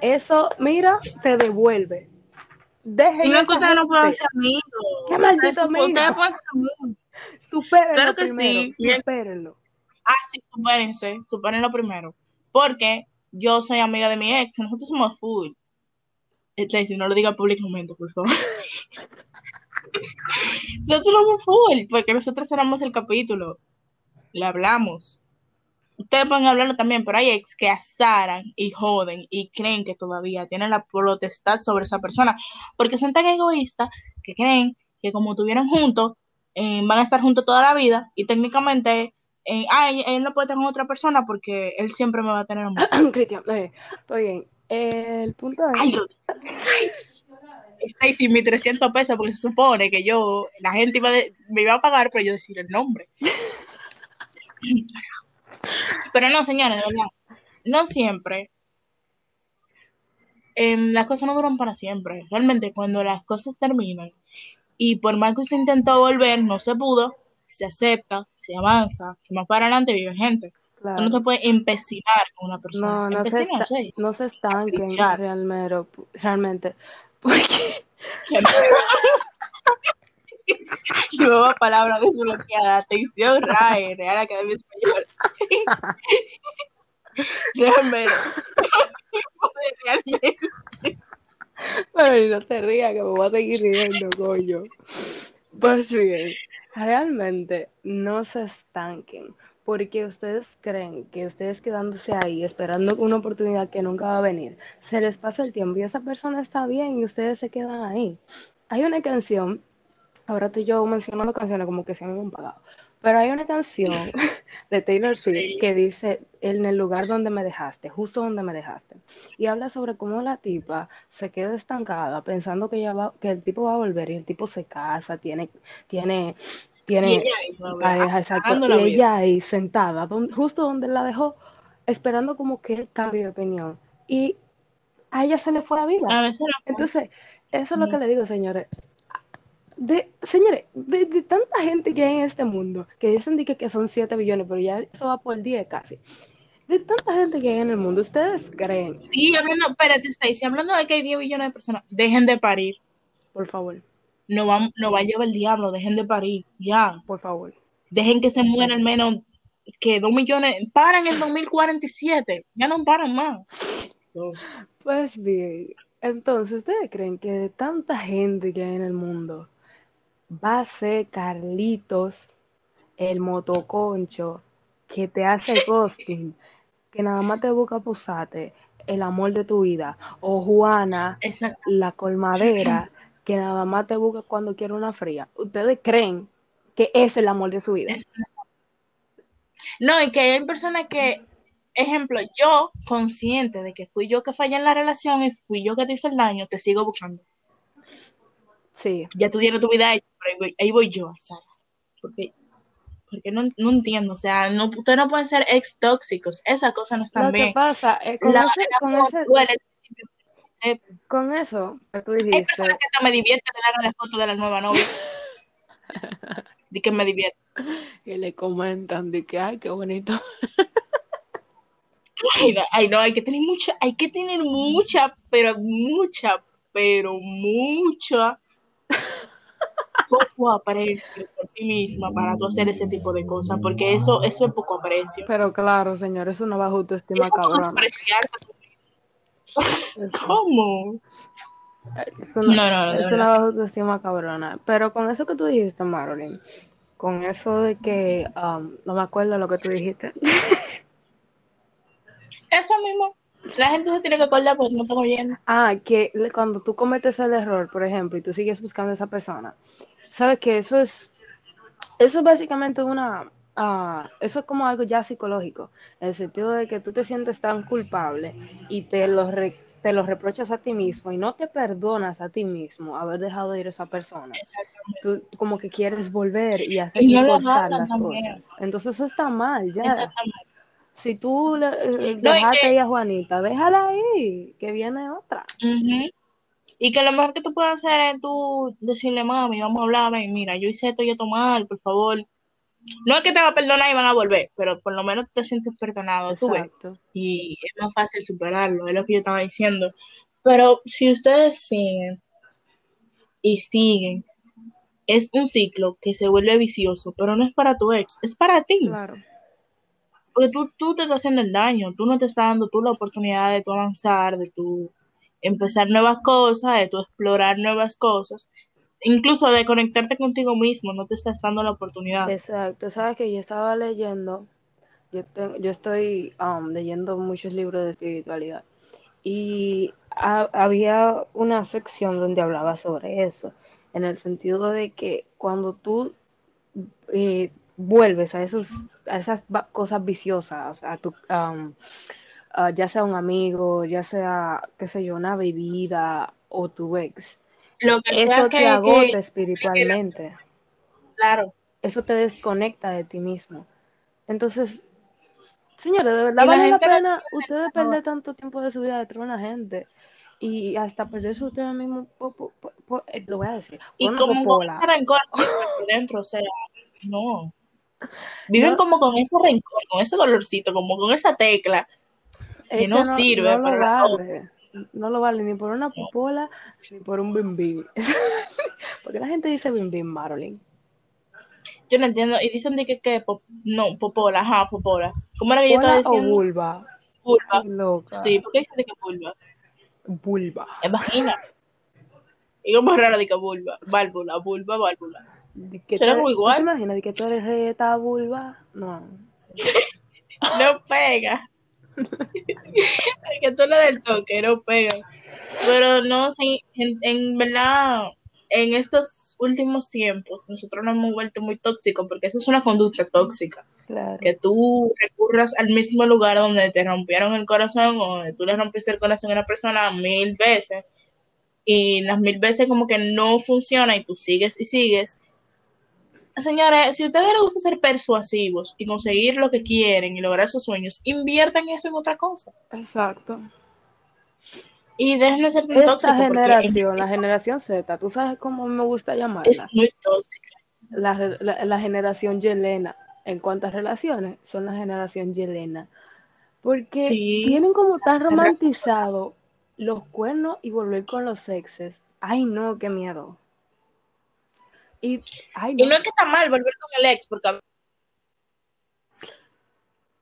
Speaker 2: Eso, mira, te devuelve. Dejen
Speaker 1: no es que ustedes no
Speaker 2: gente.
Speaker 1: ser amigos.
Speaker 2: ¡Qué maldito amigo!
Speaker 1: Ustedes pueden ser amigos.
Speaker 2: Supérenlo
Speaker 1: Claro que
Speaker 2: primero,
Speaker 1: sí.
Speaker 2: Supérenlo.
Speaker 1: Ah, sí, supérense, supérenlo primero. Porque yo soy amiga de mi ex, nosotros somos full. Stacy, no lo diga públicamente, por favor. nosotros somos full, porque nosotros cerramos el capítulo. Le hablamos. Ustedes pueden hablarlo también, pero hay ex que azaran y joden y creen que todavía tienen la potestad sobre esa persona. Porque son tan egoístas que creen que como estuvieran juntos, eh, van a estar juntos toda la vida y técnicamente eh, ah, él, él no puede tener otra persona porque él siempre me va a tener mí.
Speaker 2: Cristian, eh, muy bien. El punto es,
Speaker 1: Ay, ay. Stacy, mis 300 pesos, porque se supone que yo, la gente iba de- me iba a pagar, pero yo decir el nombre. Pero no, señores, de verdad, no siempre. em, las cosas no duran para siempre. Realmente, cuando las cosas terminan y por más que usted intentó volver, no se pudo, se acepta, se avanza, más para adelante vive gente. No te puedes empecinar con una persona.
Speaker 2: no, no se,
Speaker 1: dice.
Speaker 2: no se estanquen realmente, porque
Speaker 1: Nueva palabra desbloqueada. Atención, RAE, Real Academia Española. Realmente. Realmente.
Speaker 2: Ay, no te rías, que me voy a seguir riendo, coño. Pues bien, realmente no se estanquen, porque ustedes creen que ustedes quedándose ahí esperando una oportunidad que nunca va a venir, se les pasa el tiempo y esa persona está bien y ustedes se quedan ahí. Hay una canción, ahora estoy yo mencionando canciones como que se me han pagado, pero hay una canción de Taylor Swift que dice en el lugar donde me dejaste, justo donde me dejaste y habla sobre cómo la tipa se queda estancada pensando que ella va, que el tipo va a volver y el tipo se casa, tiene, tiene,
Speaker 1: Y
Speaker 2: tiene
Speaker 1: ella ahí
Speaker 2: pareja, exacto,
Speaker 1: apagando
Speaker 2: y ella ahí sentada, justo donde la dejó, esperando como que él cambie de opinión. Y a ella se le fue la vida.
Speaker 1: A veces.
Speaker 2: Entonces, eso es lo que le digo, señores. De, señores, de, de tanta gente que hay en este mundo, que dicen de que, que son 7 billones, pero ya eso va por 10 casi. De tanta gente que hay en el mundo, ¿ustedes creen?
Speaker 1: Sí, hablando, espérate, Stacy, hablando de que hay 10 billones de personas, dejen de parir.
Speaker 2: Por favor,
Speaker 1: No va, no va a llevar el diablo, dejen de parir. Ya.
Speaker 2: por favor.
Speaker 1: Dejen que se mueran al menos que 2 millones. Paran en 2047. Ya no paran más. Dios.
Speaker 2: Pues bien, entonces, ¿ustedes creen que de tanta gente que hay en el mundo, va a ser Carlitos, el motoconcho, que te hace ghosting, que nada más te busca posarte, el amor de tu vida, o Juana,
Speaker 1: Exacto.
Speaker 2: la colmadera, que nada más te busca cuando quiere una fría? ¿Ustedes creen que es el amor de su vida?
Speaker 1: No, y que hay personas que, ejemplo, yo, consciente de que fui yo que fallé en la relación y fui yo que te hice el daño, te sigo buscando.
Speaker 2: Sí,
Speaker 1: Ya tú tienes tu vida hecha, pero ahí voy, ahí voy yo, Sara. Porque, porque no, no entiendo, o sea, no, ustedes no pueden ser ex tóxicos, esas cosas no están
Speaker 2: lo
Speaker 1: bien.
Speaker 2: pasa es con
Speaker 1: La,
Speaker 2: ese,
Speaker 1: el
Speaker 2: con ese,
Speaker 1: se-
Speaker 2: con eso tú
Speaker 1: Hay
Speaker 2: dijiste,
Speaker 1: personas que hasta me divierten de darle la foto de la nueva novia. De que me divierte.
Speaker 2: que le comentan de que, ay, qué bonito.
Speaker 1: Ay, no, ay, no, hay que tener mucha, hay que tener mucha, pero mucha, pero mucha poco aprecio por ti misma para tú hacer ese tipo de cosas, porque eso, eso es poco aprecio.
Speaker 2: Pero claro, señor, es una baja autoestima
Speaker 1: Eso Es, ¿Cómo?
Speaker 2: es una,
Speaker 1: No, no, no, de
Speaker 2: es una
Speaker 1: verdad.
Speaker 2: baja autoestima cabrona. Pero con eso que tú dijiste, Marilyn, con eso de que, um, no me acuerdo lo que tú dijiste.
Speaker 1: Eso mismo. La gente se tiene que acordar porque no estamos oyendo.
Speaker 2: Ah, que cuando tú cometes el error, por ejemplo, y tú sigues buscando a esa persona, sabes que eso es, eso es básicamente una, ah, eso es como algo ya psicológico, en el sentido de que tú te sientes tan culpable y te lo, re- te lo reprochas a ti mismo y no te perdonas a ti mismo haber dejado ir a esa persona. Tú como que quieres volver y hacer
Speaker 1: Y no lo
Speaker 2: las
Speaker 1: también.
Speaker 2: cosas. Entonces eso está mal, ya.
Speaker 1: Exactamente.
Speaker 2: Si tú le, eh,
Speaker 1: No, y
Speaker 2: dejaste
Speaker 1: que,
Speaker 2: ahí a Juanita, déjala ahí, que viene otra.
Speaker 1: Ujú. Y que lo mejor que tú puedes hacer es tú decirle, mami, vamos a hablar, ven, mira, yo hice esto y esto mal, por favor. No es que te va a perdonar y van a volver, pero por lo menos te sientes perdonado, tú ves. Y es más fácil superarlo, es lo que yo estaba diciendo. Pero si ustedes siguen y siguen es un ciclo que se vuelve vicioso, pero no es para tu ex, es para ti.
Speaker 2: Claro.
Speaker 1: Porque tú, tú te estás haciendo el daño, tú no te estás dando tú la oportunidad de tú avanzar, de tú empezar nuevas cosas, de tú explorar nuevas cosas, incluso de conectarte contigo mismo, no te estás dando la oportunidad.
Speaker 2: Exacto, sabes que yo estaba leyendo, yo, te- yo estoy um, leyendo muchos libros de espiritualidad y ha- había una sección donde hablaba sobre eso, en el sentido de que cuando tú eh, vuelves a esos, a esas cosas viciosas, a tu, um, ah, ya sea un amigo, ya sea, qué sé yo, una bebida o tu ex,
Speaker 1: Lo que sea
Speaker 2: eso te
Speaker 1: que,
Speaker 2: agota
Speaker 1: que,
Speaker 2: espiritualmente,
Speaker 1: claro,
Speaker 2: eso te desconecta de ti mismo. Entonces, señores, de verdad
Speaker 1: la
Speaker 2: vale la pena ustedes
Speaker 1: no,
Speaker 2: perder tanto tiempo de su vida detrás de una gente y hasta perderse ustedes mismos, po- po- po- po- eh, lo voy a decir,
Speaker 1: y
Speaker 2: una
Speaker 1: como
Speaker 2: popola.
Speaker 1: rencor siempre dentro, o sea, no. Viven
Speaker 2: No,
Speaker 1: como con ese rencor, con ese dolorcito, como con esa tecla que no
Speaker 2: no,
Speaker 1: sirve
Speaker 2: no lo
Speaker 1: para
Speaker 2: vale. No lo vale ni por una popola ni por un bim bim. Porque la gente dice bim bim, Marilyn.
Speaker 1: Yo no entiendo. Y dicen de que, que pop- no, popola, ajá, popola. ¿Cómo era que yo estaba
Speaker 2: ¿Pola o
Speaker 1: diciendo?
Speaker 2: vulva?
Speaker 1: Vulva.
Speaker 2: Loca.
Speaker 1: Sí, ¿por qué dicen de que vulva?
Speaker 2: Vulva.
Speaker 1: Es vagina. Y como raro de que vulva. Válvula, vulva, válvula. Será como
Speaker 2: ¿Tú te
Speaker 1: igual.
Speaker 2: imaginas de que tú eres esta vulva? No.
Speaker 1: No pega. Es que tú le del toque, no pega. Pero no, en, en verdad, en estos últimos tiempos, nosotros nos hemos vuelto muy tóxicos porque eso es una conducta tóxica.
Speaker 2: Claro.
Speaker 1: que tú recurras al mismo lugar donde te rompieron el corazón o donde tú le rompiste el corazón a una persona mil veces y las mil veces como que no funciona y tú sigues y sigues. Señores, si a ustedes les gusta ser persuasivos y conseguir lo que quieren y lograr sus sueños, inviertan eso en otra cosa
Speaker 2: Exacto.
Speaker 1: y dejen de ser tan en
Speaker 2: generación, la generación Z, ¿tú sabes cómo me gusta
Speaker 1: es
Speaker 2: llamarla?
Speaker 1: muy tóxica.
Speaker 2: La, la, la generación Yelena. En cuantas relaciones, son la generación Yelena. Porque
Speaker 1: Sí,
Speaker 2: tienen como tan romantizado los cuernos y volver con los exes. Ay, no, qué miedo. Y, ay,
Speaker 1: y
Speaker 2: no.
Speaker 1: no es que está mal volver con el ex porque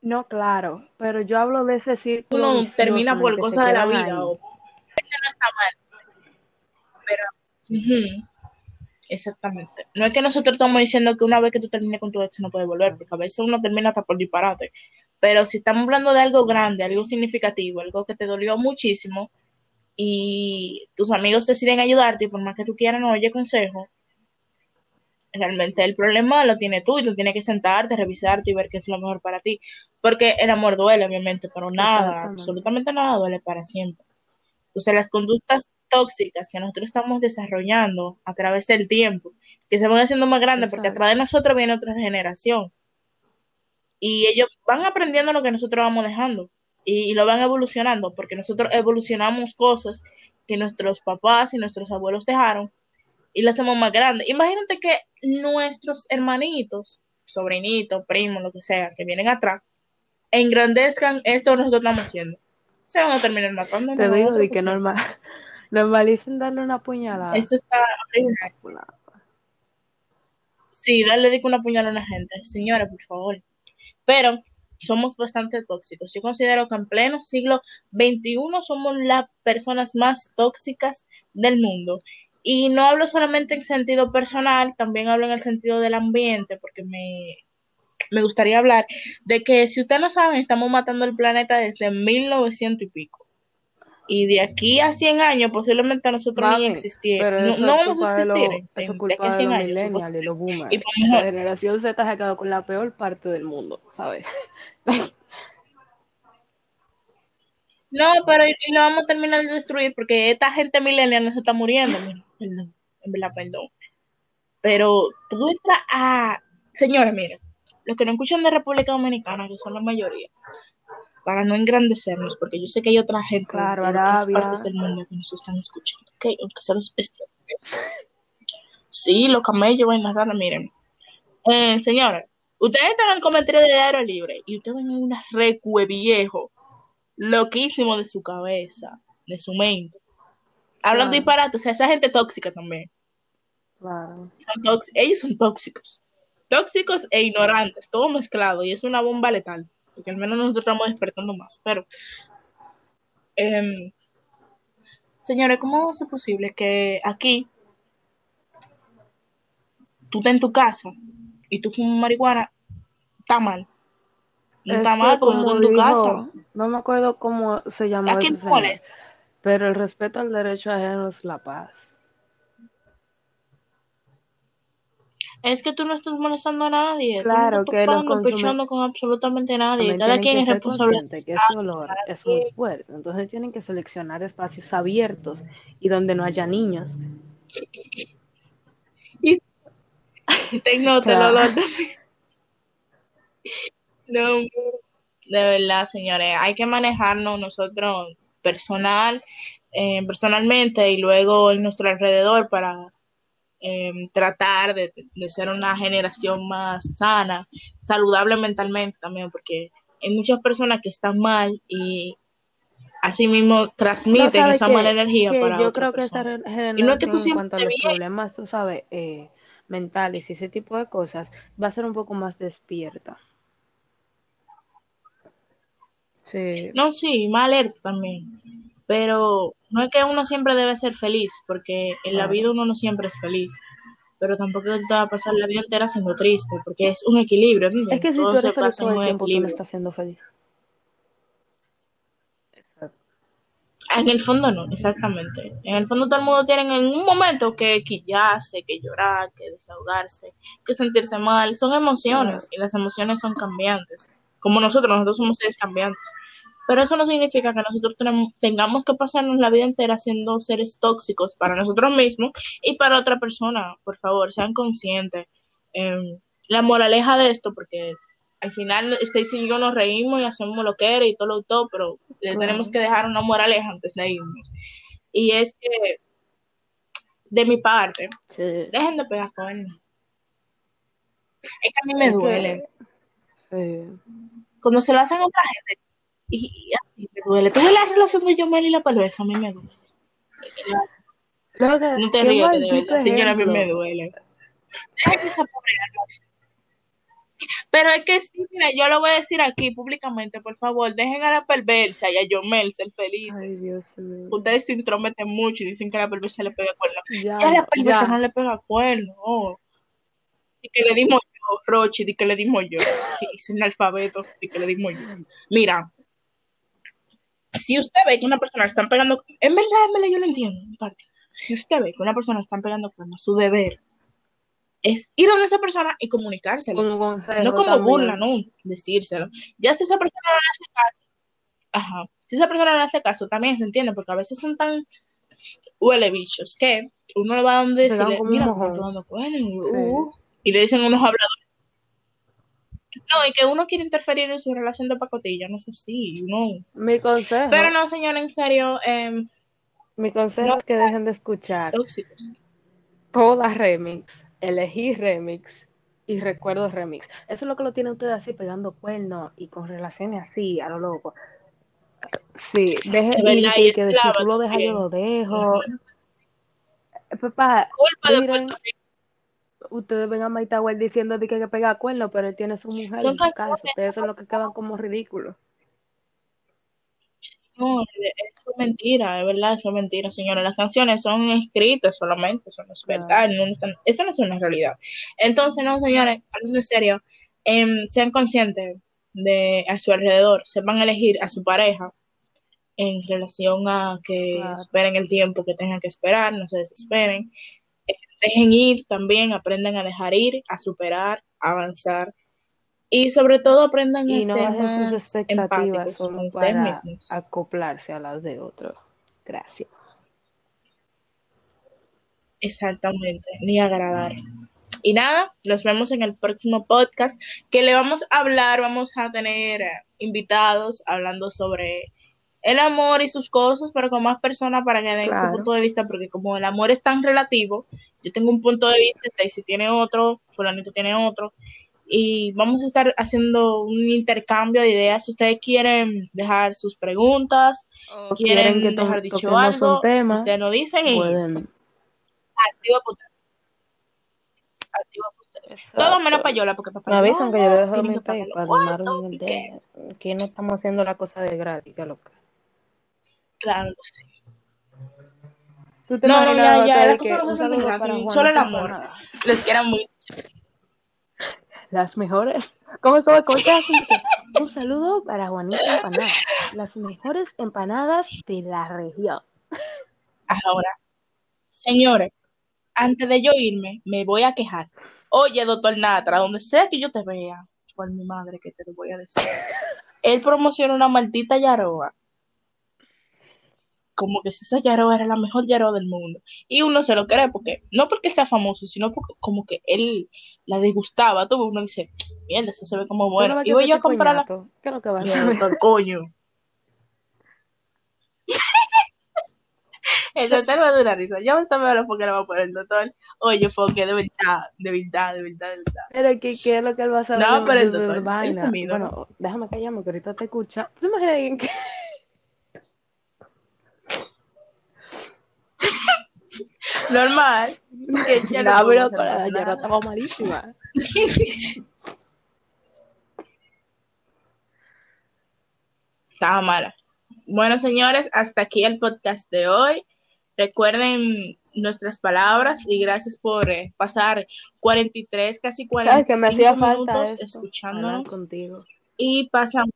Speaker 2: No, claro, pero yo hablo de ese círculo
Speaker 1: uno termina por cosas de la vida o eso no está mal, pero. Exactamente. No es que nosotros estamos diciendo que una vez que tú termines con tu ex no puedes volver, porque a veces uno termina hasta por disparate. Pero si estamos hablando de algo grande, algo significativo, algo que te dolió muchísimo y tus amigos deciden ayudarte y por más que tú quieras no oye consejo, realmente el problema lo tienes tú y tú tienes que sentarte, revisarte y ver qué es lo mejor para ti. Porque el amor duele, obviamente, pero nada, absolutamente nada duele para siempre. Entonces, las conductas tóxicas que nosotros estamos desarrollando a través del tiempo, que se van haciendo más grandes, porque atrás de nosotros viene otra generación. Y ellos van aprendiendo lo que nosotros vamos dejando y, y lo van evolucionando, porque nosotros evolucionamos cosas que nuestros papás y nuestros abuelos dejaron y las hacemos más grandes. Imagínate que nuestros hermanitos, sobrinitos, primos, lo que sea, que vienen atrás, engrandezcan esto que nosotros estamos haciendo. Se van a terminar matando.
Speaker 2: Te digo de que normal, normalicen darle una puñalada.
Speaker 1: esto está horrible. Sí, darle de una puñalada a una gente. Señora, por favor. Pero somos bastante tóxicos. Yo considero que en pleno siglo XXI somos las personas más tóxicas del mundo. Y no hablo solamente en sentido personal, también hablo en el sentido del ambiente, porque me, me gustaría hablar de que, si ustedes no saben, estamos matando el planeta desde 1900 y pico. Y de aquí a 100 años, posiblemente nosotros ni
Speaker 2: Mami, pero
Speaker 1: no, vamos a
Speaker 2: culpa de
Speaker 1: existir
Speaker 2: eso
Speaker 1: de
Speaker 2: culpa de
Speaker 1: 100
Speaker 2: los millennials y los
Speaker 1: Y
Speaker 2: boomers. La generación Z se ha quedado con la peor parte del mundo, ¿sabes?
Speaker 1: No, pero y, y lo vamos a terminar de destruir porque esta gente millennial no se está muriendo. Mira, perdón, en verdad, perdón. Pero tú entras a. Señores, miren, los que no escuchan de República Dominicana, que son la mayoría, para no engrandecernos, porque yo sé que hay otra gente
Speaker 2: Claro,
Speaker 1: de otras partes del mundo que nos están escuchando, ¿ok? Aunque sean los. Sí, los camellos, vainas raras, miren. Eh, señores, ustedes están en el comentario de Aero Libre y ustedes ven un recue viejo, loquísimo de su cabeza, de su mente. Hablan
Speaker 2: Claro.
Speaker 1: disparate, o sea, esa gente tóxica también.
Speaker 2: Claro.
Speaker 1: Son tóx- ellos son tóxicos. Tóxicos e ignorantes, todo mezclado. Y es una bomba letal. Porque al menos nosotros estamos despertando más. Pero, em, señores, ¿cómo ser posible que aquí tú estés en tu casa y tú fumas marihuana? Está mal. No
Speaker 2: Es
Speaker 1: está mal porque estás en tu casa.
Speaker 2: No me acuerdo cómo se llamó
Speaker 1: ¿A quién
Speaker 2: ese señor, pero el respeto al derecho ajeno es la paz.
Speaker 1: Es que tú no estás molestando a nadie. Tú no
Speaker 2: Claro
Speaker 1: estás
Speaker 2: que
Speaker 1: pechando con absolutamente nadie.
Speaker 2: consumidores
Speaker 1: Cada quien es responsable.
Speaker 2: conscientes que ese olor es muy fuerte, entonces tienen que seleccionar espacios abiertos y donde no haya niños.
Speaker 1: Y te nota el
Speaker 2: Claro.
Speaker 1: olor también. No, de verdad, señores, hay que manejarnos nosotros personal, eh, personalmente y luego en nuestro alrededor para eh, tratar de, de ser una generación más sana, saludable mentalmente también, porque hay muchas personas que están mal y así mismo
Speaker 2: No
Speaker 1: transmiten esa
Speaker 2: que,
Speaker 1: mala energía
Speaker 2: que
Speaker 1: para
Speaker 2: yo
Speaker 1: otra
Speaker 2: creo que esta
Speaker 1: Y no es que tú
Speaker 2: en cuanto a los
Speaker 1: bien,
Speaker 2: problemas, tú sabes, eh, mentales y ese tipo de cosas, va a ser un poco más despierta. Sí,
Speaker 1: No, sí, más alerta también. Pero no es que uno siempre debe ser feliz, porque en la vida uno no siempre es feliz. Pero tampoco te va a pasar la vida entera siendo triste, porque es un equilibrio,
Speaker 2: Es que si
Speaker 1: Todo
Speaker 2: tú
Speaker 1: se
Speaker 2: eres feliz todo el
Speaker 1: un
Speaker 2: tiempo, tú no
Speaker 1: equilibrio.
Speaker 2: estás siendo feliz. Exacto.
Speaker 1: En el fondo no, exactamente. En el fondo todo el mundo tiene en un momento que quillarse, que llorar, que desahogarse, que sentirse mal. Son emociones
Speaker 2: Claro.
Speaker 1: y las emociones son cambiantes. Como nosotros, nosotros somos seres cambiantes. Pero eso no significa que nosotros tenemos- tengamos que pasarnos la vida entera siendo seres tóxicos para nosotros mismos y para otra persona. Por favor, sean conscientes. Em, la moraleja de esto, porque al final Stacy y yo nos reímos y hacemos lo que era y todo lo todo, pero le tenemos que dejar una moraleja antes de irnos. Y es que, de mi parte,
Speaker 2: Sí.
Speaker 1: dejen de pegar cuernos. Es que a mí me duele.
Speaker 2: que, sí.
Speaker 1: Cuando se lo hacen a otra gente, y, y así me duele. Tuve la relación de Yomel y la perversa, a mí me duele.
Speaker 2: Que,
Speaker 1: No te rías, que de verdad, señora, a mí me duele. Esa pobre hermosa. Pero es que sí, mira, yo lo voy a decir aquí públicamente, por favor, dejen a la perversa y a Yomel ser
Speaker 2: Ay,
Speaker 1: felices.
Speaker 2: Dios mío.
Speaker 1: Ustedes se intrometen mucho y dicen que a la perversa le pega cuerno.
Speaker 2: Ya
Speaker 1: Ya a la perversa no le pega cuerno. Y que le dimos Rochi, di que le dimos yo. Sí, es analfabeto, di que le dimos yo. Mira, si usted ve que una persona le están pegando, en verdad, en verdad, yo lo entiendo, en parte. Si usted ve que una persona le están pegando cuernos, su deber es ir a esa persona y comunicárselo. No como burla, no, decírselo. Ya si esa persona no le hace caso, ajá, si esa persona no le hace caso, también se entiende, porque a veces son tan huele bichos que uno le va a donde
Speaker 2: Se
Speaker 1: decirle, mira, pegando cuernos,
Speaker 2: Sí.
Speaker 1: uh", y le dicen unos habladores. No, y que uno quiere interferir en su relación de pacotilla, no es así, no.
Speaker 2: Mi
Speaker 1: Pero
Speaker 2: consejo,
Speaker 1: no, señora, en serio, em,
Speaker 2: mi consejo
Speaker 1: no
Speaker 2: es que dejen de escuchar
Speaker 1: tóxicos.
Speaker 2: remix, elegir remix y recuerdo remix. Eso es lo que lo tiene usted así pegando cuernos y con relaciones así, a lo loco. Sí, deje,
Speaker 1: Es
Speaker 2: y
Speaker 1: verdad,
Speaker 2: que, de si tú lo dejas, yo lo dejo. Papá,
Speaker 1: Culpa de
Speaker 2: miren. Ustedes ven a Maitagüel diciendo de que, que pega cuernos, pero él tiene su mujer
Speaker 1: Son
Speaker 2: en su casa. Ustedes son los que quedan como ridículos.
Speaker 1: no, eso es mentira, es verdad, eso es mentira, señora. Las canciones son escritas solamente, eso no es verdad, no, es- eso no es una realidad. Entonces, no, señores, hablando en serio, em, sean conscientes de a su alrededor, sepan elegir a su pareja en relación a que
Speaker 2: Claro.
Speaker 1: esperen el tiempo que tengan que esperar, no se desesperen. Dejen ir también, aprendan a dejar ir, a superar, a avanzar. Y sobre todo aprendan a
Speaker 2: Y no
Speaker 1: ser
Speaker 2: bajen sus
Speaker 1: más
Speaker 2: expectativas solo para
Speaker 1: mismos.
Speaker 2: acoplarse a las de otros. Gracias.
Speaker 1: Exactamente, ni agradar. Y nada, nos vemos en el próximo podcast que le vamos a hablar, vamos a tener eh, invitados hablando sobre el amor y sus cosas, pero con más personas para que den su punto de vista, porque como el amor es tan relativo, yo tengo un punto de vista, Stacy tiene otro, fulanito tiene otro, y vamos a estar haciendo un intercambio de ideas. Si ustedes quieren dejar sus preguntas,
Speaker 2: O quieren que
Speaker 1: quieren dejar dicho
Speaker 2: un
Speaker 1: algo,
Speaker 2: tema,
Speaker 1: ustedes nos dicen y
Speaker 2: pueden.
Speaker 1: activa para ustedes. Todo menos payola, porque
Speaker 2: Me
Speaker 1: papá
Speaker 2: avisan que yo dejo mi PayPal,
Speaker 1: los
Speaker 2: donaron
Speaker 1: cuartos,
Speaker 2: en el
Speaker 1: ¿y qué?
Speaker 2: de ella. Aquí no estamos haciendo la cosa de gratis, que lo que.
Speaker 1: Claro, lo sé.
Speaker 2: ¿Tú te
Speaker 1: No, no, ya, ya, las cosas no se hacen solo el amor. Les quiero mucho.
Speaker 2: Las mejores. ¿Cómo, cómo, cómo te hacen? Un saludo para Juanita Empanada. Las mejores empanadas de la región.
Speaker 1: Ahora, señores, antes de yo irme, me voy a quejar. Oye, doctor Natra, donde sea que yo te vea, por mi madre que te lo voy a decir. Él promociona una maldita yaroa. Como que si esa yaroa era la mejor yaroa del mundo. Y uno se lo cree porque, no porque sea famoso, sino porque como que él la degustaba. Todo uno dice, mierda, eso se ve como
Speaker 2: ¿Tú no
Speaker 1: bueno. Y voy yo a comprarla.
Speaker 2: ¿Qué es lo que va a hacer?
Speaker 1: doctor, coño. El doctor va a dar una risa. Yo me estaba viendo porque le va a poner el doctor. Oye, porque de verdad, de verdad, de verdad, de verdad.
Speaker 2: Pero ¿qué, qué es lo que él va a saber
Speaker 1: No, pero el doctor.
Speaker 2: Bueno, déjame callarme que ahorita te escucha. ¿Tú imaginas alguien que...
Speaker 1: Normal. Que ya
Speaker 2: No, pero con la estaba malísima.
Speaker 1: Estaba mala. Bueno, señores, hasta aquí el podcast de hoy. Recuerden nuestras palabras y gracias por eh, pasar 43, casi
Speaker 2: ¿Sabes que me
Speaker 1: 45
Speaker 2: hacía
Speaker 1: minutos escuchándonos
Speaker 2: contigo.
Speaker 1: y pasan.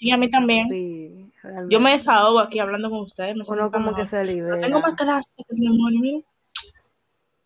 Speaker 1: Sí, a mí también.
Speaker 2: Sí,
Speaker 1: Yo me desahogo aquí hablando con ustedes. Me
Speaker 2: Uno como que
Speaker 1: mejor.
Speaker 2: se
Speaker 1: Pero tengo más
Speaker 2: libera.
Speaker 1: clase que el demonio, mira.